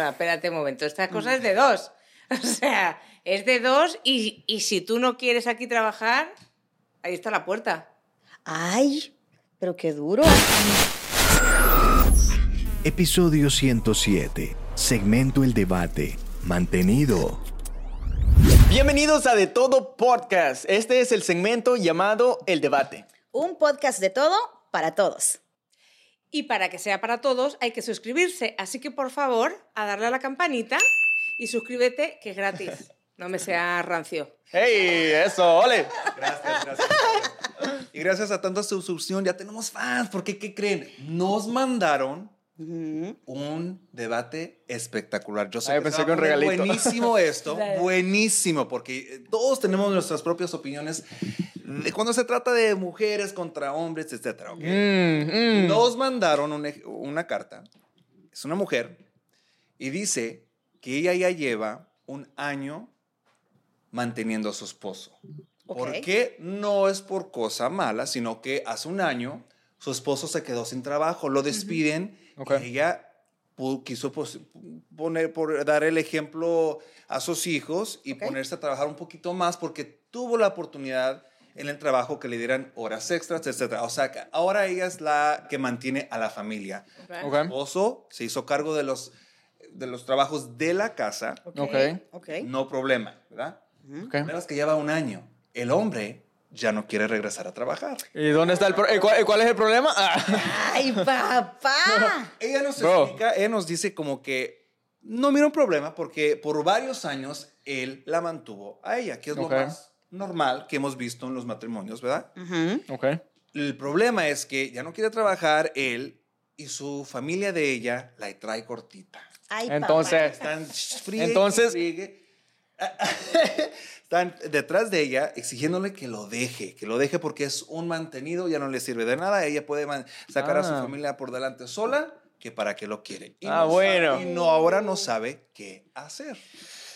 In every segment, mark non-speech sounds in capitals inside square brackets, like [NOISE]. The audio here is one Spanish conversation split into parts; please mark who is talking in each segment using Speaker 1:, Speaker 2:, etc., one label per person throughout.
Speaker 1: sea, espérate un momento, esta cosa es de dos. [LAUGHS] O sea, es de dos y, y si tú no quieres aquí trabajar, ahí está la puerta.
Speaker 2: Ay, pero qué duro.
Speaker 3: Episodio 107. Segmento El Debate. Mantenido.
Speaker 4: Bienvenidos a De Todo Podcast. Este es el segmento llamado El Debate.
Speaker 2: Un podcast de todo para todos.
Speaker 1: Y para que sea para todos hay que suscribirse. Así que por favor, a darle a la campanita y suscríbete, que es gratis. No me sea rancio.
Speaker 4: ¡Hey! ¡Eso! ¡Ole!
Speaker 5: Gracias, gracias. Y gracias a tanta suscripción ya tenemos fans. Porque, ¿qué creen? Nos mandaron un debate espectacular. Yo sé
Speaker 4: Ay,
Speaker 5: que
Speaker 4: pensé que un regalito.
Speaker 5: buenísimo esto, [LAUGHS] buenísimo, porque eh, todos tenemos nuestras propias opiniones de cuando se trata de mujeres contra hombres, etcétera. ¿ok?
Speaker 4: Mm, mm.
Speaker 5: Nos mandaron un ej- una carta. Es una mujer y dice que ella ya lleva un año manteniendo a su esposo.
Speaker 2: Ok.
Speaker 5: Porque no es por cosa mala, sino que hace un año su esposo se quedó sin trabajo, lo despiden
Speaker 4: Ok.
Speaker 5: y ella quiso poner, por, dar el ejemplo a sus hijos y
Speaker 2: Ok.
Speaker 5: ponerse a trabajar un poquito más porque tuvo la oportunidad en el trabajo que le dieran horas extras, etc. O sea, que ahora ella es la que mantiene a la familia.
Speaker 4: Ok.
Speaker 5: El esposo se hizo cargo de los, de los trabajos de la casa,
Speaker 4: Ok.
Speaker 2: Ok.
Speaker 5: no problema, ¿verdad? Menos que lleva un año. El hombre ya no quiere regresar a trabajar.
Speaker 4: ¿Y dónde está el pro- eh, cuál, cuál es el problema? Ah.
Speaker 2: Ay, papá. [LAUGHS]
Speaker 5: Ella nos
Speaker 4: Bro.
Speaker 5: explica, ella nos dice como que no mira un problema porque por varios años él la mantuvo a ella, que es
Speaker 4: Ok.
Speaker 5: lo más normal que hemos visto en los matrimonios, ¿verdad?
Speaker 2: Ujú.
Speaker 4: Ok.
Speaker 5: El problema es que ya no quiere trabajar él y su familia de ella la trae cortita.
Speaker 2: Ay,
Speaker 4: Entonces,
Speaker 5: Están friegue,
Speaker 4: Entonces-
Speaker 5: friegue. Están detrás de ella exigiéndole que lo deje, que lo deje porque es un mantenido, ya no le sirve de nada. Ella puede sacar a su
Speaker 4: Ah.
Speaker 5: familia por delante sola, que para qué lo quiere. Y
Speaker 4: Ah,
Speaker 5: no
Speaker 4: bueno.
Speaker 5: sabe- y no, ahora no sabe qué hacer.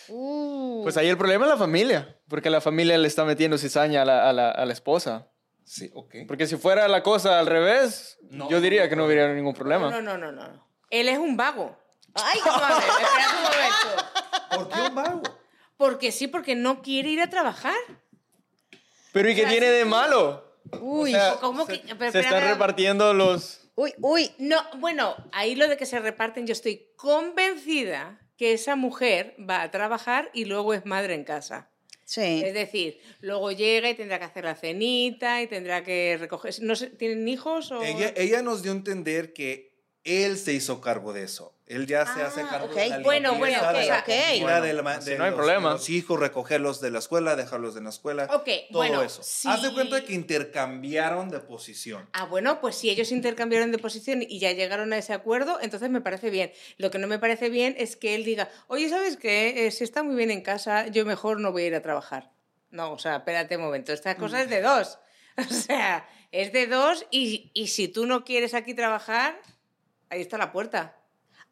Speaker 2: Uh.
Speaker 4: Pues ahí el problema es la familia, porque la familia le está metiendo cizaña a la, a la- a la esposa.
Speaker 5: Sí, ok.
Speaker 4: Porque si fuera la cosa al revés,
Speaker 5: No.
Speaker 4: yo diría que no hubiera ningún problema.
Speaker 1: No, no, no, no. no. Él es un vago.
Speaker 2: Ay, [LAUGHS]
Speaker 1: ver, espera un momento.
Speaker 5: ¿Por qué un vago?
Speaker 1: Porque sí, porque no quiere ir a trabajar.
Speaker 4: Pero ¿y qué tiene de malo?
Speaker 2: uy,
Speaker 4: O sea,
Speaker 1: ¿Cómo
Speaker 4: se,
Speaker 1: que- pero
Speaker 4: se están repartiendo los...
Speaker 2: uy, uy.
Speaker 1: No, bueno, ahí lo de que se reparten, yo estoy convencida que esa mujer va a trabajar y luego es madre en casa.
Speaker 2: Sí.
Speaker 1: Es decir, luego llega y tendrá que hacer la cenita y tendrá que recoger. No sé, ¿Tienen hijos o.?
Speaker 5: Ella, ella nos dio a entender que él se hizo cargo de eso. Él ya se
Speaker 2: Ah,
Speaker 5: hace cargo
Speaker 2: ok.
Speaker 5: de la
Speaker 1: Bueno,
Speaker 5: limpieza,
Speaker 1: bueno,
Speaker 5: de la
Speaker 1: ok,
Speaker 5: comida,
Speaker 2: ok.
Speaker 5: de, la de
Speaker 4: no hay
Speaker 5: los,
Speaker 4: problema.
Speaker 5: de los hijos, recogerlos de la escuela, dejarlos en la escuela.
Speaker 1: Ok,
Speaker 5: todo
Speaker 1: bueno,
Speaker 5: eso.
Speaker 1: sí.
Speaker 5: Haz de cuenta que intercambiaron de posición.
Speaker 1: Ah, bueno, pues si ellos intercambiaron de posición y ya llegaron a ese acuerdo, entonces me parece bien. Lo que no me parece bien es que él diga, oye, ¿sabes qué? Eh, si está muy bien en casa, yo mejor no voy a ir a trabajar. No, o sea, espérate un momento, esta cosa es de dos. [LAUGHS] O sea, es de dos y, y si tú no quieres aquí trabajar, ahí está la puerta.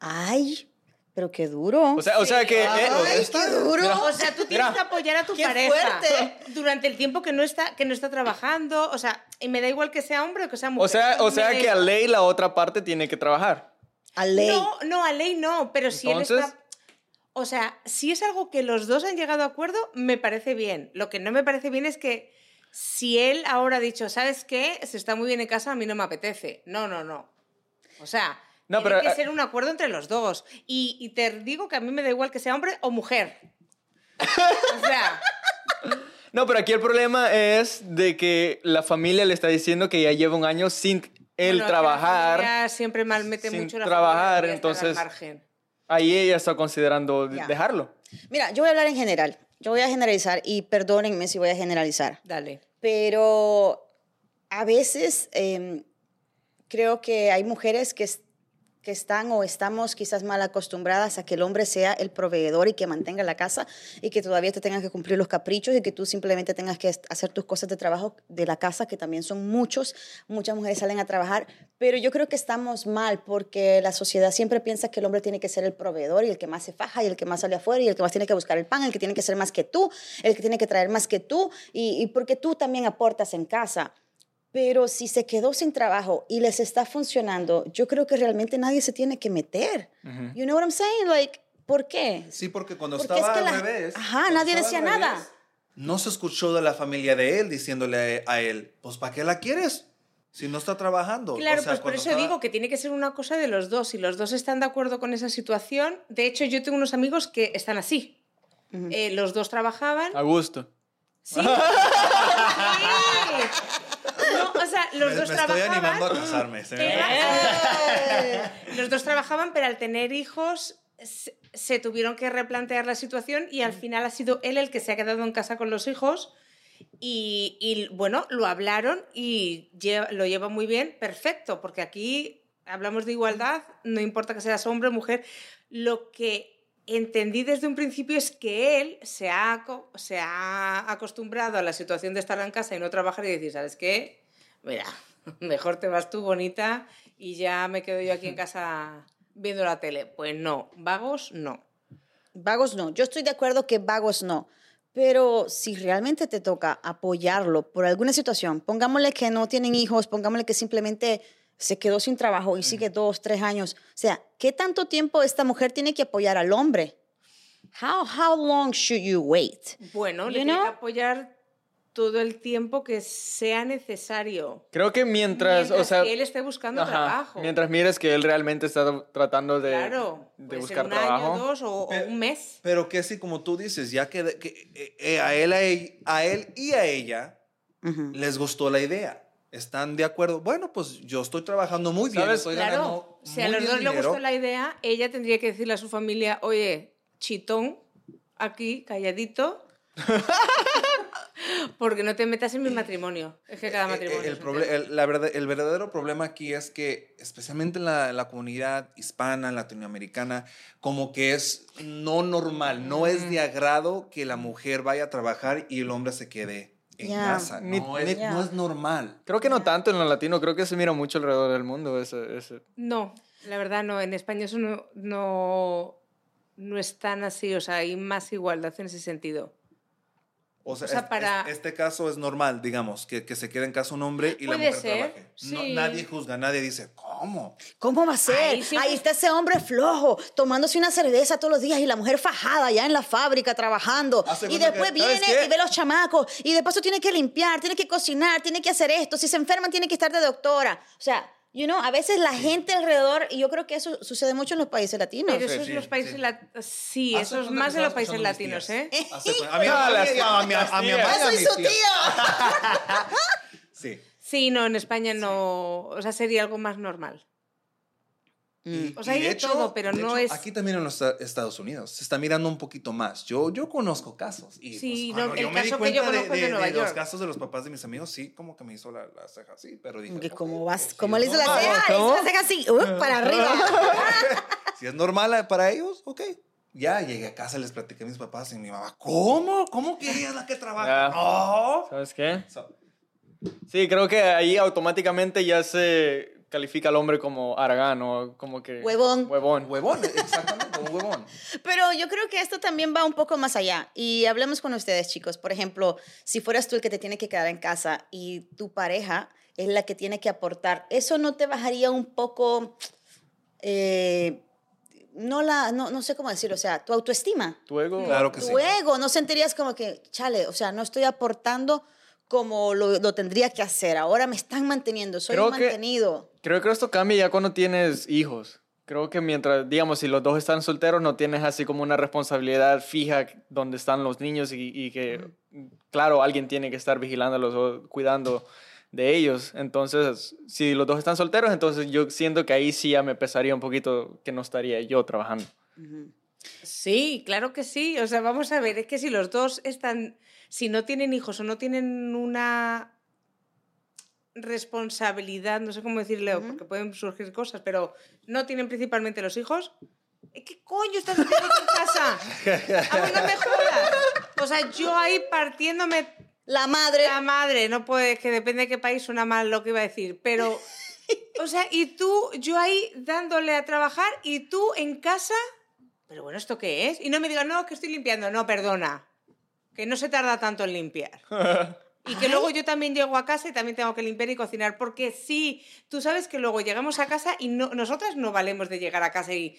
Speaker 2: Ay, pero qué duro.
Speaker 4: O sea, o sea que... eh,
Speaker 2: Ay, qué duro.
Speaker 1: O sea, tú tienes
Speaker 4: Mira.
Speaker 1: que apoyar a tu
Speaker 2: ¡Qué
Speaker 1: pareja
Speaker 2: fuerte!
Speaker 1: durante el tiempo que no está que no está trabajando, o sea, y me da igual que sea hombre o que sea mujer.
Speaker 4: o sea, o sea que a ley la otra parte tiene que trabajar.
Speaker 2: A ley.
Speaker 1: No, no, a ley no, pero si él está o sea, si es algo que los dos han llegado a acuerdo, me parece bien. Lo que no me parece bien es que si él ahora ha dicho, ¿sabes qué? Se está muy bien en casa, a mí no me apetece. No, no, no. O sea,
Speaker 4: No,
Speaker 1: tiene
Speaker 4: pero,
Speaker 1: que
Speaker 4: eh,
Speaker 1: ser un acuerdo entre los dos. Y, y te digo que a mí me da igual que sea hombre o mujer. O sea, [LAUGHS]
Speaker 4: No, pero aquí el problema es de que la familia le está diciendo que ya lleva un año sin él
Speaker 1: bueno,
Speaker 4: trabajar.
Speaker 1: familia siempre mal mete
Speaker 4: sin
Speaker 1: mucho la
Speaker 4: trabajar,
Speaker 1: familia,
Speaker 4: entonces-
Speaker 1: margen.
Speaker 4: Ahí ella está considerando
Speaker 2: Ya.
Speaker 4: dejarlo.
Speaker 2: Mira, yo voy a hablar en general. Yo voy a generalizar y perdónenme si voy a generalizar.
Speaker 1: Dale.
Speaker 2: Pero a veces em, creo que hay mujeres que, que están o estamos quizás mal acostumbradas a que el hombre sea el proveedor y que mantenga la casa y que todavía te tengas que cumplir los caprichos y que tú simplemente tengas que hacer tus cosas de trabajo de la casa, que también son muchos. Muchas mujeres salen a trabajar, pero yo creo que estamos mal porque la sociedad siempre piensa que el hombre tiene que ser el proveedor y el que más se faja y el que más sale afuera y el que más tiene que buscar el pan, el que tiene que ser más que tú, el que tiene que traer más que tú y, y porque tú también aportas en casa Pero si se quedó sin trabajo y les está funcionando, yo creo que realmente nadie se tiene que meter. You know what I'm saying? Like, ¿por qué?
Speaker 5: Sí, porque cuando
Speaker 2: Porque
Speaker 5: estaba
Speaker 2: es que
Speaker 5: al
Speaker 2: la-
Speaker 5: revés.
Speaker 2: Ajá, nadie decía
Speaker 5: al
Speaker 2: nada.
Speaker 5: revés, No se escuchó de la familia de él diciéndole a él, pues ¿para qué la quieres? Si no está trabajando.
Speaker 1: Claro,
Speaker 5: O sea,
Speaker 1: pues por eso
Speaker 5: estaba-
Speaker 1: digo que tiene que ser una cosa de los dos. Si los dos están de acuerdo con esa situación, de hecho yo tengo unos amigos que están así. Eh, los dos trabajaban.
Speaker 4: A gusto.
Speaker 1: Sí. [LAUGHS] No, o sea, los
Speaker 5: me,
Speaker 1: dos
Speaker 5: me estoy
Speaker 1: trabajaban.
Speaker 5: animando a casarme. se me-
Speaker 1: Era- los dos trabajaban, pero al tener hijos se, se tuvieron que replantear la situación y al final ha sido él el que se ha quedado en casa con los hijos. Y, y, bueno, lo hablaron y lleva- lo lleva muy bien, perfecto, porque aquí hablamos de igualdad, no importa que seas hombre o mujer. Lo que entendí desde un principio es que él se ha, se ha acostumbrado a la situación de estar en casa y no trabajar y decir, ¿sabes qué? Mira, [LAUGHS] mejor te vas tú bonita y ya me quedo yo aquí en [LAUGHS] casa viendo la tele. Pues no, vagos no.
Speaker 2: Vagos no. Yo estoy de acuerdo que vagos no. Pero si realmente te toca apoyarlo por alguna situación, pongámosle que no tienen hijos, pongámosle que simplemente se quedó sin trabajo y sigue dos, tres años. O sea, ¿qué tanto tiempo esta mujer tiene que apoyar al hombre? How, how long should you wait?
Speaker 1: Bueno, le
Speaker 2: You
Speaker 1: tiene que apoyar todo el tiempo que sea necesario.
Speaker 4: Creo que mientras,
Speaker 1: Mientras
Speaker 4: o sea,
Speaker 1: que él esté buscando
Speaker 4: ajá,
Speaker 1: trabajo.
Speaker 4: mientras mires que él realmente está tratando de,
Speaker 1: claro,
Speaker 4: de
Speaker 1: puede
Speaker 4: buscar
Speaker 1: ser un
Speaker 4: trabajo.
Speaker 1: año, dos o, o
Speaker 5: Pero-
Speaker 1: un mes.
Speaker 5: Pero que sí, como tú dices, ya que, que, eh, eh, a, él, a, él, a él y a ella les gustó la idea. ¿Están de acuerdo? Bueno, pues yo estoy trabajando muy bien.
Speaker 4: ¿Sabes?
Speaker 5: Estoy
Speaker 1: Claro,
Speaker 5: ganando
Speaker 1: si a los dos le gustó la idea, ella tendría que decirle a su familia, oye, chitón, aquí, calladito, [LAUGHS] porque no te metas en mi matrimonio. Es que cada
Speaker 5: Eh, eh,
Speaker 1: matrimonio.
Speaker 5: El, la verdad, verdadero problema aquí es que, especialmente en la, en la comunidad hispana, latinoamericana, como que es no normal, no es de agrado que la mujer vaya a trabajar y el hombre se quede en
Speaker 2: Ya.
Speaker 5: casa.
Speaker 4: Ni-
Speaker 5: No, es,
Speaker 2: ni-
Speaker 5: no es normal.
Speaker 4: Creo que no tanto en lo latino, creo que se mira mucho alrededor del mundo ese, ese-
Speaker 1: No, la verdad no. En España eso no, no, no es tan así. O sea, hay más igualdad en ese sentido.
Speaker 5: O sea,
Speaker 1: O sea,
Speaker 5: es-
Speaker 1: para-
Speaker 5: es- este caso es normal, digamos, que, que se quede en casa un hombre y la mujer
Speaker 1: ser,
Speaker 5: trabaje. No,
Speaker 1: sí.
Speaker 5: nadie juzga, nadie dice, ¿cómo?
Speaker 2: ¿Cómo va a ser?
Speaker 1: Ay,
Speaker 2: Ahí,
Speaker 1: siempre-
Speaker 2: está ese hombre flojo, tomándose una cerveza todos los días y la mujer fajada ya en la fábrica trabajando.
Speaker 5: Hace
Speaker 2: Y después
Speaker 5: que- ¿sabes
Speaker 2: viene y ve los chamacos. Y después tú tienes que limpiar, tienes que cocinar, tienes que hacer esto. Si se enferman, tiene que estar de doctora. O sea, you know, a veces la gente alrededor, y yo creo que eso sucede mucho en los países latinos.
Speaker 1: Pero eso es
Speaker 5: sí,
Speaker 1: los países
Speaker 5: sí.
Speaker 1: latinos. Sí,
Speaker 5: Hace
Speaker 1: eso es más de los países latinos. ¿eh? [LAUGHS]
Speaker 5: A mi
Speaker 4: Ah,
Speaker 5: mamá
Speaker 4: las-
Speaker 5: y a- a mi- a mi
Speaker 4: las
Speaker 5: mamá y
Speaker 4: tías.
Speaker 5: a
Speaker 2: ¡Yo soy
Speaker 5: mis
Speaker 2: su tía! [LAUGHS]
Speaker 5: Sí.
Speaker 1: Sí, no, en España no. O sea, sería algo más normal.
Speaker 5: Y-
Speaker 1: O sea,
Speaker 5: y
Speaker 1: hay de todo, pero
Speaker 5: de
Speaker 1: no
Speaker 5: hecho,
Speaker 1: es-
Speaker 5: Aquí también en los esta- Estados Unidos se está mirando un poquito más. Yo, yo conozco casos. Y
Speaker 1: Sí,
Speaker 5: pues,
Speaker 1: no,
Speaker 5: yo me di
Speaker 1: caso que yo
Speaker 5: cuenta de, los
Speaker 1: York.
Speaker 5: casos de los papás de mis amigos, sí, como que me hizo la, la ceja así. Pero dije,
Speaker 2: Que ¿Cómo vas?
Speaker 5: pues,
Speaker 2: ¿Cómo
Speaker 5: si
Speaker 2: le hizo la ceja? Le hizo la ceja así, uh, para arriba. [LAUGHS]
Speaker 5: Si es normal eh, para ellos, ok. Ya llegué a casa, les platiqué a mis papás y mi mamá, ¿cómo? ¿Cómo que ella es la que trabaja? No.
Speaker 4: ¿Sabes qué?
Speaker 5: So,
Speaker 4: Sí, creo que ahí automáticamente ya se califica al hombre como aragán o como que...
Speaker 2: Huevón.
Speaker 4: Huevón.
Speaker 5: huevón, exactamente, un huevón.
Speaker 2: Pero yo creo que esto también va un poco más allá. Y hablemos con ustedes, chicos. Por ejemplo, si fueras tú el que te tiene que quedar en casa y tu pareja es la que tiene que aportar, ¿eso no te bajaría un poco, eh, no, la, no, no sé cómo decirlo, o sea, tu autoestima?
Speaker 4: ¿Tu ego?
Speaker 5: Claro que sí.
Speaker 2: Tu ego, ¿no sentirías como que, chale, o sea, no estoy aportando como lo, lo tendría que hacer? Ahora me están manteniendo, soy
Speaker 4: Creo
Speaker 2: mantenido.
Speaker 4: Creo que esto cambia ya cuando tienes hijos. Creo que mientras, digamos, si los dos están solteros, no tienes así como una responsabilidad fija donde están los niños y, y que, claro, alguien tiene que estar vigilándolos o cuidando de ellos. Entonces, si los dos están solteros, entonces yo siento que ahí sí ya me pesaría un poquito que no estaría yo trabajando.
Speaker 1: Sí, claro que sí. O sea, vamos a ver, es que si los dos están, si no tienen hijos o no tienen una responsabilidad, no sé cómo decirle, porque pueden surgir cosas, pero no tienen principalmente los hijos, ¿eh, ¿qué coño estás haciendo en casa? A mí no me jodas. O sea, yo ahí partiéndome
Speaker 2: La madre...
Speaker 1: la madre, no puede, que depende de qué país suena mal lo que iba a decir, pero, o sea, y tú, yo ahí dándole a trabajar y tú en casa, pero bueno, ¿esto qué es? Y no me digas, no, que estoy limpiando, no, perdona, que no se tarda tanto en limpiar. [LAUGHS] Y que luego yo también llego a casa y también tengo que limpiar y cocinar, porque sí, tú sabes que luego llegamos a casa y no, nosotras no valemos de llegar a casa y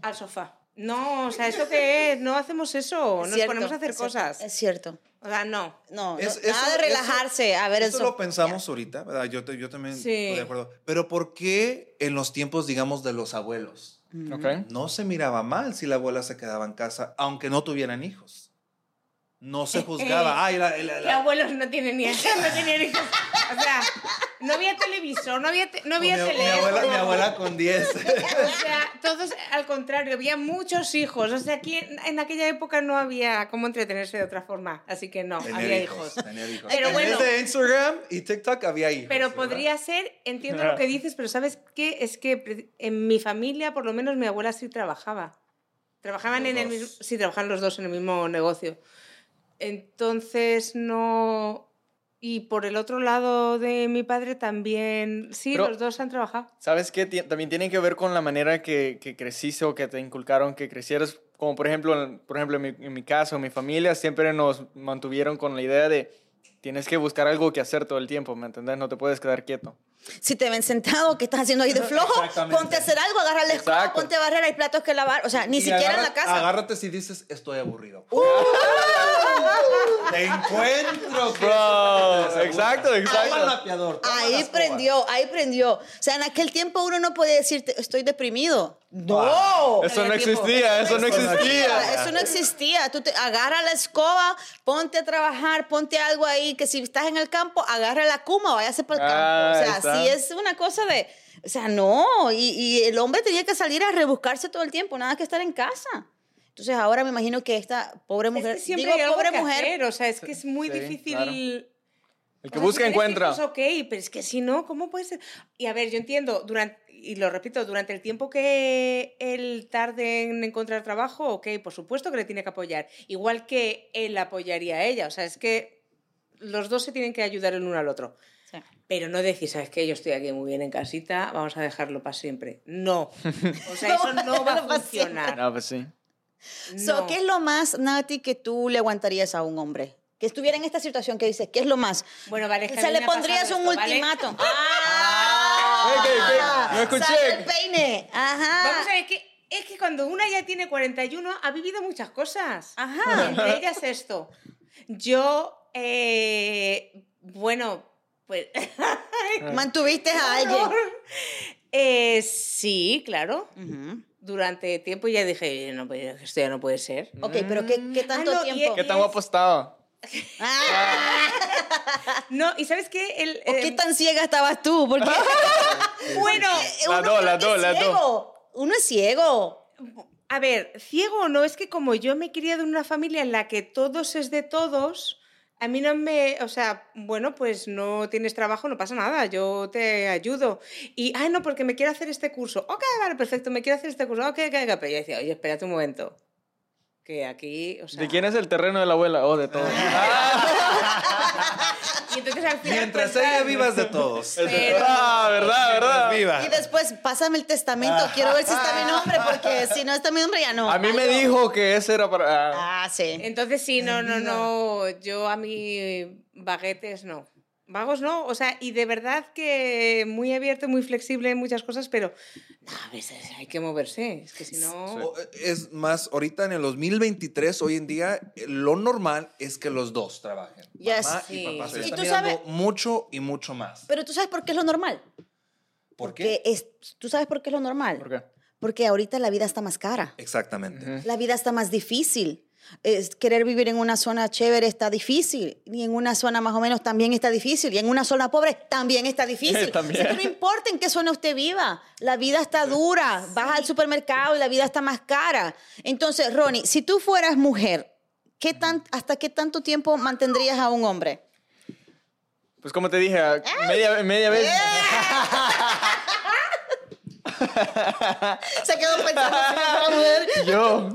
Speaker 1: al sofá. No, o sea, ¿eso qué es? No hacemos eso,
Speaker 2: Es
Speaker 1: nos
Speaker 2: cierto,
Speaker 1: ponemos a hacer
Speaker 2: es cierto,
Speaker 1: cosas.
Speaker 2: Es cierto.
Speaker 1: O sea, no.
Speaker 2: No,
Speaker 5: Es-
Speaker 2: no, nada de
Speaker 5: eso-
Speaker 2: relajarse a ver
Speaker 5: Eso
Speaker 2: sol.
Speaker 5: lo pensamos ahorita, ¿verdad? Yo, yo también
Speaker 1: Sí.
Speaker 5: estoy de acuerdo. Pero ¿por qué en los tiempos, digamos, de los abuelos?
Speaker 4: Ok.
Speaker 5: No se miraba mal si la abuela se quedaba en casa, aunque no tuvieran hijos. No se juzgaba. Ay, la- la-
Speaker 1: Que
Speaker 5: la-
Speaker 1: abuelos no tienen ni no tenían hijos. O sea, no había televisor, no había, te- no había
Speaker 5: mi, mi
Speaker 1: teléfono.
Speaker 5: abuela, mi abuela con 10. [LAUGHS]
Speaker 1: O sea, todos al contrario, había muchos hijos. O sea, aquí en, aquella época no había cómo entretenerse de otra forma. Así que no,
Speaker 5: Tener
Speaker 1: había
Speaker 5: hijos,
Speaker 1: hijos.
Speaker 5: tener hijos.
Speaker 1: Pero
Speaker 5: En
Speaker 1: bueno.
Speaker 5: de Instagram y TikTok había hijos.
Speaker 1: Pero
Speaker 5: ¿verdad?
Speaker 1: podría ser, entiendo lo que dices, pero ¿sabes qué? Es que en mi familia, por lo menos mi abuela sí trabajaba. Trabajaban
Speaker 5: Los
Speaker 1: en el
Speaker 5: dos.
Speaker 1: mismo, sí, trabajaban los dos en el mismo negocio. Entonces no... Y por el otro lado de mi padre también, sí,
Speaker 4: Pero-
Speaker 1: los dos han trabajado.
Speaker 4: ¿Sabes qué? También tiene que ver con la manera que, que creciste o que te inculcaron que crecieras. Como por ejemplo, en- por ejemplo en, mi, en mi caso, mi familia siempre nos mantuvieron con la idea de tienes que buscar algo que hacer todo el tiempo, ¿me entendés? No te puedes quedar quieto.
Speaker 2: Si te ven sentado, ¿qué estás haciendo ahí de flojo? Ponte a hacer algo, agarra la escoba,
Speaker 4: Exacto.
Speaker 2: ponte a barrer, hay platos que lavar. O sea, ni
Speaker 5: Y
Speaker 2: siquiera en la
Speaker 5: agarra-
Speaker 2: casa.
Speaker 5: Agárrate si dices, estoy aburrido. Te encuentro.
Speaker 4: Bro, exacto, exacto.
Speaker 2: Ahí prendió, ahí prendió. O sea, en aquel tiempo uno no podía decirte, estoy deprimido. No.
Speaker 4: Eso no existía, eso no existía.
Speaker 2: Eso no existía. Tú te agarra la escoba, ponte a trabajar, ponte algo ahí, que si estás en el campo, agarra la cuma, váyase para el campo.
Speaker 4: Ah,
Speaker 2: o sea,
Speaker 4: está.
Speaker 2: sí es una cosa de, o sea, no. Y, y el hombre tenía que salir a rebuscarse todo el tiempo, nada que estar en casa. Entonces ahora me imagino que esta pobre
Speaker 1: Es
Speaker 2: mujer,
Speaker 1: que siempre
Speaker 2: digo
Speaker 1: hay algo
Speaker 2: pobre
Speaker 1: que
Speaker 2: mujer,
Speaker 1: hacer, o sea, es que es muy
Speaker 4: Sí,
Speaker 1: difícil...
Speaker 4: claro. El
Speaker 1: O
Speaker 4: que
Speaker 1: sea,
Speaker 4: busca
Speaker 1: si
Speaker 4: encuentra.
Speaker 1: hijos, ok, pero es que si no, ¿cómo puede ser? Y a ver, yo entiendo, durante, y lo repito, durante el tiempo que él tarde en encontrar trabajo, ok, por supuesto que le tiene que apoyar, igual que él apoyaría a ella, o sea, es que los dos se tienen que ayudar el uno al otro.
Speaker 2: Sí.
Speaker 1: Pero no decir, ¿sabes qué? Yo estoy aquí muy bien en casita, vamos a dejarlo para siempre. No. [LAUGHS] O sea, eso no va a funcionar.
Speaker 4: No, pues sí.
Speaker 2: So,
Speaker 1: No.
Speaker 2: ¿Qué es lo más, Nati, que tú le aguantarías a un hombre? Que estuviera en esta situación que dices, ¿qué es lo más?
Speaker 1: Bueno, vale,
Speaker 2: Se le pondrías un
Speaker 1: esto, ¿vale?
Speaker 2: ultimatum.
Speaker 4: Ey, ey, ey, no escuché.
Speaker 2: Sale el peine. Ajá.
Speaker 1: Vamos a ver, que, es que cuando una ya tiene 41 ha vivido muchas cosas.
Speaker 2: Ajá.
Speaker 1: Entre ellas esto. Yo, eh, bueno, pues... [LAUGHS]
Speaker 2: Mantuviste a alguien.
Speaker 1: Eh, sí, claro.
Speaker 2: Ujú.
Speaker 1: Durante tiempo ya dije, no, pues, esto ya no puede ser.
Speaker 2: Ok, pero ¿qué, qué tanto
Speaker 1: Ah, no,
Speaker 2: tiempo?
Speaker 4: ¿Qué tan guapo estaba?
Speaker 2: Ah, [LAUGHS]
Speaker 1: No, y ¿sabes qué? El,
Speaker 2: ¿O qué
Speaker 1: eh,
Speaker 2: tan ciega estabas tú? Porque [LAUGHS]
Speaker 1: bueno, [LAUGHS]
Speaker 2: que
Speaker 4: dos,
Speaker 2: es
Speaker 4: las dos.
Speaker 2: ciego. Uno es ciego.
Speaker 1: a ver, ciego o no, es que como yo me he criado en una familia en la que todos es de todos, a mí no me, o sea, bueno, pues no tienes trabajo, no pasa nada, yo te ayudo. Y, ay, no, porque me quiero hacer este curso. Ok, vale, perfecto, me quiero hacer este curso. Ok, ok, ok. Pero yo decía, oye, espérate un momento. Que aquí, o sea...
Speaker 4: ¿De quién es el terreno de la abuela? Oh, de todos. [LAUGHS]
Speaker 1: Y entonces al final...
Speaker 5: Mientras
Speaker 1: pues,
Speaker 5: ella
Speaker 1: tal,
Speaker 5: viva es de todos. [LAUGHS]
Speaker 1: Pero-
Speaker 4: Ah, ¿verdad, verdad?
Speaker 5: Viva.
Speaker 2: Y después, pásame el testamento. Quiero ver si está mi nombre, porque si no está mi nombre, ya no.
Speaker 4: A mí me dijo que ese era para... ah,
Speaker 2: Ah, sí.
Speaker 1: Entonces sí, no, no, no, yo a mí baguetes no. Vagos no, o sea, y de verdad que muy abierto, muy flexible en muchas cosas, pero no, a veces hay que moverse, es que si no...
Speaker 5: Eh, Es más, ahorita en el 2023, hoy en día, eh, lo normal es que los dos trabajen.
Speaker 2: Yes.
Speaker 5: Mamá
Speaker 1: Sí.
Speaker 5: y papá se
Speaker 2: ¿Y
Speaker 5: están
Speaker 2: tú sabes-
Speaker 5: mucho y mucho más.
Speaker 2: Pero tú sabes por qué es lo normal.
Speaker 5: ¿Por qué?
Speaker 2: Porque es, tú sabes por qué es lo normal.
Speaker 4: ¿Por qué?
Speaker 2: Porque ahorita la vida está más cara.
Speaker 5: Exactamente.
Speaker 2: La vida está más difícil. Es, querer vivir en una zona chévere está difícil. Y en una zona más o menos también está difícil. Y en una zona pobre también está difícil. [LAUGHS]
Speaker 4: También.
Speaker 2: O sea, que no importa en qué zona usted viva. La vida está dura. Vas al supermercado y la vida está más cara. Entonces, Ronnie, si tú fueras mujer, ¿qué tan, ¿hasta qué tanto tiempo mantendrías a un hombre?
Speaker 4: Pues como te dije, media, media vez... [LAUGHS] [LAUGHS]
Speaker 2: Se quedó pensando si. [LAUGHS]
Speaker 4: Yo.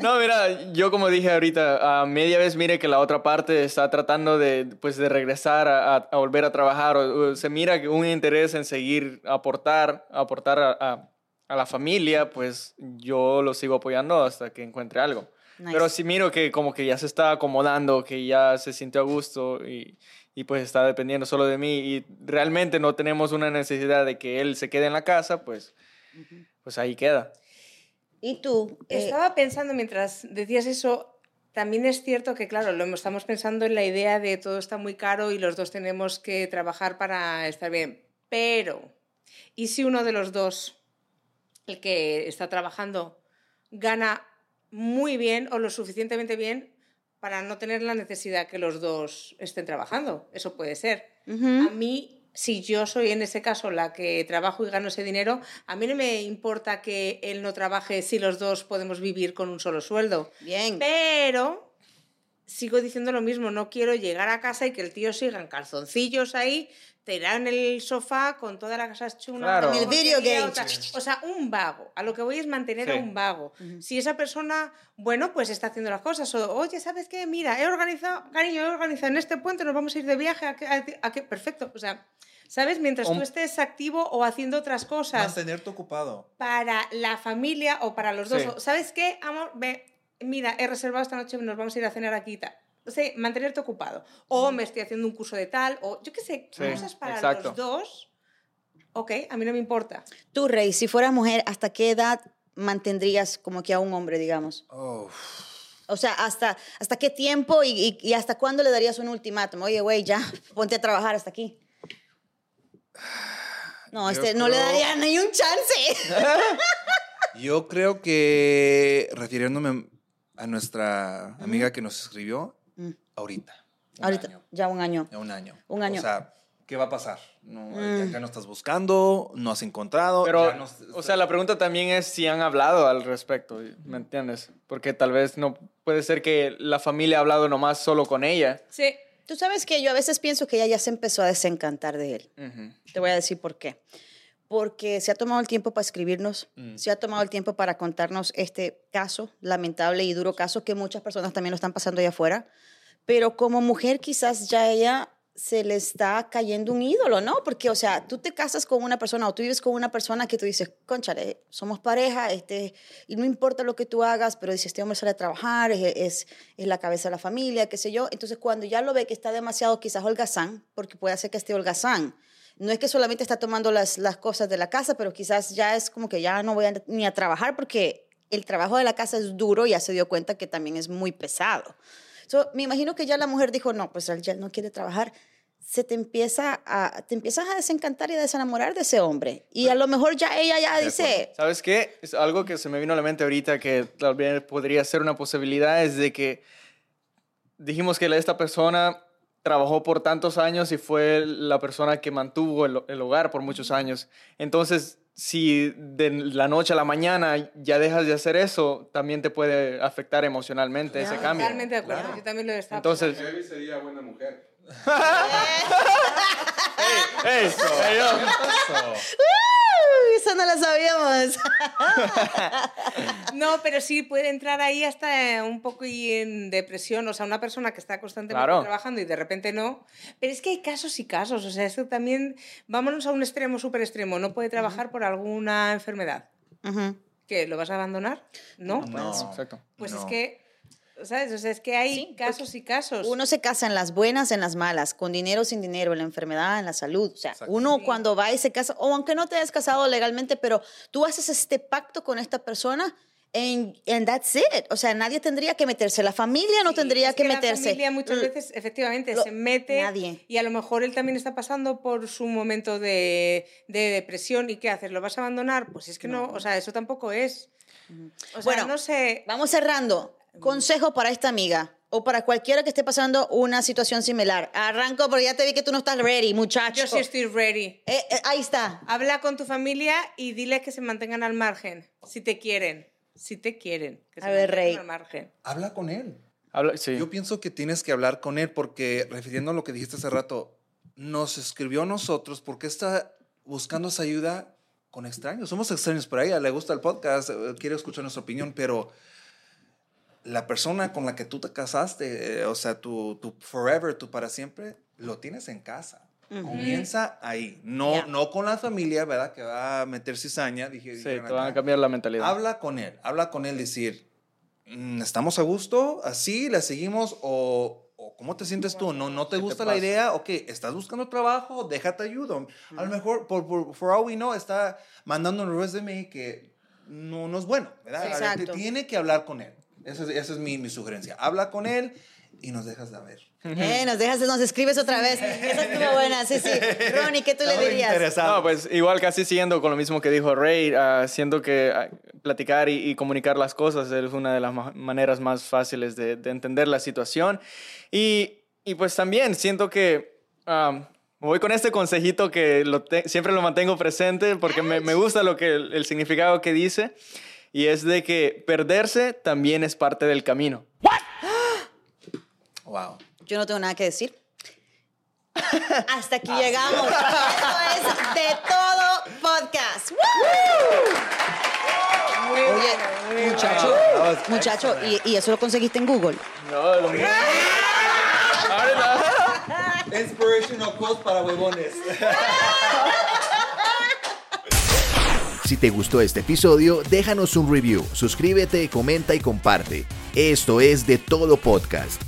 Speaker 4: No, mira, yo como dije ahorita, a media vez mire que la otra parte está tratando de, pues, de regresar a, a- a volver a trabajar. O, o se mira que un interés en seguir aportar, aportar a, a- la familia, pues yo lo sigo apoyando hasta que encuentre algo.
Speaker 2: Nice.
Speaker 4: Pero sí miro que como que ya se está acomodando, que ya se sintió a gusto y, y pues está dependiendo solo de mí y realmente no tenemos una necesidad de que él se quede en la casa, pues, pues ahí queda.
Speaker 2: ¿Y tú? Eh,
Speaker 1: Estaba pensando mientras decías eso, también es cierto que, claro, lo estamos pensando en la idea de todo está muy caro y los dos tenemos que trabajar para estar bien. Pero, ¿y si uno de los dos, el que está trabajando, gana muy bien o lo suficientemente bien para no tener la necesidad que los dos estén trabajando? Eso puede ser. A mí, si yo soy en ese caso la que trabajo y gano ese dinero, a mí no me importa que él no trabaje si los dos podemos vivir con un solo sueldo.
Speaker 2: Bien.
Speaker 1: Pero sigo diciendo lo mismo, no quiero llegar a casa y que el tío siga en calzoncillos ahí, tirado en el sofá con toda la casa hecha una
Speaker 4: Claro.
Speaker 2: En el video game.
Speaker 1: otra- O sea, un vago. A lo que voy es mantener a un vago. Si esa persona, bueno, pues está haciendo las cosas. O, oye, ¿sabes qué? Mira, he organizado, cariño, he organizado en este puente, nos vamos a ir de viaje. ¿A qué? a qué- a qué? Perfecto. O sea, ¿sabes? Mientras tú estés activo o haciendo otras cosas
Speaker 5: Mantenerte ocupado.
Speaker 1: para la familia o para los dos.
Speaker 4: Sí.
Speaker 1: ¿Sabes qué, amor? Ve, mira, he reservado esta noche, nos vamos a ir a cenar aquí y tal. O sea, mantenerte ocupado. O me estoy haciendo un curso de tal, o yo qué sé,
Speaker 4: Sí,
Speaker 1: cosas para
Speaker 4: exacto.
Speaker 1: los dos. Ok, a mí no me importa.
Speaker 2: Tú, Rey, si fueras mujer, ¿hasta qué edad mantendrías como que a un hombre, digamos?
Speaker 5: Oh,
Speaker 2: O sea, ¿hasta, hasta qué tiempo y, y- y hasta cuándo le darías un ultimátum? Oye, güey, ya, [LAUGHS] ponte a trabajar hasta aquí. No,
Speaker 5: Yo
Speaker 2: este no le daría ni un chance. [LAUGHS]
Speaker 5: Yo creo que, refiriéndome a nuestra amiga que nos escribió,
Speaker 2: Mm.
Speaker 5: ahorita. un
Speaker 2: Ahorita,
Speaker 5: año,
Speaker 2: ya un año.
Speaker 5: ya un año.
Speaker 2: Un año.
Speaker 5: O sea, ¿qué va a pasar? No,
Speaker 2: Mm.
Speaker 5: Acá no estás buscando, no has encontrado.
Speaker 4: Pero,
Speaker 5: ya no-
Speaker 4: o sea, la pregunta también es si han hablado al respecto, ¿me entiendes? Porque tal vez no puede ser que la familia ha hablado nomás solo con ella.
Speaker 1: Sí.
Speaker 2: Tú sabes que yo a veces pienso que ella ya se empezó a desencantar de él. Te voy a decir por qué. Porque se ha tomado el tiempo para escribirnos,
Speaker 5: Mm.
Speaker 2: se ha tomado el tiempo para contarnos este caso, lamentable y duro caso que muchas personas también lo están pasando allá afuera. Pero como mujer quizás ya ella se le está cayendo un ídolo, ¿no? Porque, o sea, tú te casas con una persona o tú vives con una persona que tú dices, conchale, somos pareja, este, y no importa lo que tú hagas, pero dices, este hombre sale a trabajar, es, es, es la cabeza de la familia, qué sé yo. Entonces, cuando ya lo ve que está demasiado quizás holgazán, porque puede ser que esté holgazán, no es que solamente está tomando las, las cosas de la casa, pero quizás ya es como que ya no voy a, ni a trabajar porque el trabajo de la casa es duro y ya se dio cuenta que también es muy pesado. So, me imagino que ya la mujer dijo, no, pues él ya no quiere trabajar. Se te empieza a, te empiezas a desencantar y a desenamorar de ese hombre. Y a lo mejor ya ella ya
Speaker 5: De
Speaker 2: dice,
Speaker 4: ¿Sabes qué? Es algo que se me vino a la mente ahorita que tal vez podría ser una posibilidad, es de que dijimos que esta persona trabajó por tantos años y fue la persona que mantuvo el, el hogar por muchos años. Entonces, si de la noche a la mañana ya dejas de hacer eso, también te puede afectar emocionalmente ese cambio.
Speaker 1: Totalmente de acuerdo.
Speaker 5: Claro.
Speaker 1: Yo también lo estaba
Speaker 4: Entonces,
Speaker 6: Debbie sería buena mujer. [LAUGHS] [LAUGHS]
Speaker 4: ¡Ey! ¡Ey, yo! [LAUGHS]
Speaker 2: "Uy, eso no lo sabíamos. [LAUGHS]
Speaker 1: No, pero sí puede entrar ahí hasta un poco y en depresión, o sea, una persona que está constantemente
Speaker 4: Claro.
Speaker 1: trabajando y de repente no. Pero es que hay casos y casos, o sea, esto también, vámonos a un extremo súper extremo, no puede trabajar por alguna enfermedad. ¿Qué? ¿Lo vas a abandonar? No.
Speaker 5: No.
Speaker 4: Exacto.
Speaker 1: Pues es que, ¿sabes? O sea, es que hay
Speaker 2: Sí,
Speaker 1: casos y casos.
Speaker 2: Uno se casa en las buenas, en las malas, con dinero, sin dinero, en la enfermedad, en la salud. O sea,
Speaker 5: Exacto.
Speaker 2: uno
Speaker 1: Sí.
Speaker 2: cuando va y se casa, o aunque no te hayas casado legalmente, pero tú haces este pacto con esta persona and, and that's it. O sea, nadie tendría que meterse. La familia no
Speaker 1: Sí,
Speaker 2: tendría
Speaker 1: es
Speaker 2: que,
Speaker 1: La
Speaker 2: meterse.
Speaker 1: familia muchas
Speaker 2: L-
Speaker 1: veces, efectivamente,
Speaker 2: lo-
Speaker 1: se mete.
Speaker 2: nadie.
Speaker 1: Y a lo mejor él también está pasando por su momento de, de depresión. ¿Y qué haces? ¿Lo vas a abandonar? Pues es que no, o sea, eso tampoco es. O sea,
Speaker 2: Bueno,
Speaker 1: no sé.
Speaker 2: Vamos cerrando. Consejo para esta amiga o para cualquiera que esté pasando una situación similar. Arranco porque ya te vi que tú no estás ready, muchacho.
Speaker 1: Yo sí estoy ready.
Speaker 2: Eh, eh, ahí está.
Speaker 1: Habla con tu familia y dile que se mantengan al margen, si te quieren. Si te quieren. Que se
Speaker 2: A ver,
Speaker 1: mantengan
Speaker 2: Rey.
Speaker 1: Al margen.
Speaker 5: Habla con él.
Speaker 4: Habla- sí.
Speaker 5: Yo pienso que tienes que hablar con él porque, refiriendo a lo que dijiste hace rato, nos escribió a nosotros porque está buscando esa ayuda con extraños. Somos extraños por ella, le gusta el podcast, eh, quiere escuchar nuestra opinión, pero la persona con la que tú te casaste, eh, o sea, tu, tu forever, tu para siempre, lo tienes en casa. Comienza ahí, no, no con la familia, ¿verdad? Que va a meter cizaña. Dije,
Speaker 4: Sí,
Speaker 5: dijeron
Speaker 4: te van a cambiar la mentalidad.
Speaker 5: Habla con él, habla con él, decir, mm, ¿estamos a gusto? ¿Así? ¿La seguimos? ¿O, o cómo te sientes tú? ¿No, no te
Speaker 4: ¿Qué te
Speaker 5: gusta la idea? ¿O qué? ¿Estás buscando trabajo? Déjate ayudo. A lo mejor, por, por, for all we know, está mandando un resume que no, no es bueno, ¿verdad?
Speaker 2: Exacto.
Speaker 5: te- Tiene que hablar con él. Esa es, esa es mi, mi sugerencia. Habla con él y nos dejas de ver.
Speaker 2: Eh, nos dejas, nos escribes otra vez. Esa estuvo buena, sí, sí. [LAUGHS] Ronnie, ¿qué tú le
Speaker 5: Estamos
Speaker 2: dirías?
Speaker 4: No, pues igual casi siguiendo con lo mismo que dijo Ray, ah, siento que ah, platicar y, y comunicar las cosas es una de las ma- maneras más fáciles de, de entender la situación. Y, y pues también siento que ah, voy con este consejito que lo te- siempre lo mantengo presente porque me, me gusta lo que el significado que dice y es de que perderse también es parte del camino.
Speaker 5: Wow.
Speaker 2: Yo no tengo nada que decir. [LAUGHS] Hasta aquí llegamos. [LAUGHS] Esto es de todo podcast. ¡Woo! Oye, muchacho, muchacho, ¿y, y eso lo conseguiste en Google?
Speaker 4: No, lo mismo. [LAUGHS]
Speaker 5: Inspirational quotes para huevones.
Speaker 3: Si te gustó este episodio, déjanos un review, suscríbete, comenta y comparte. Esto es de todo podcast.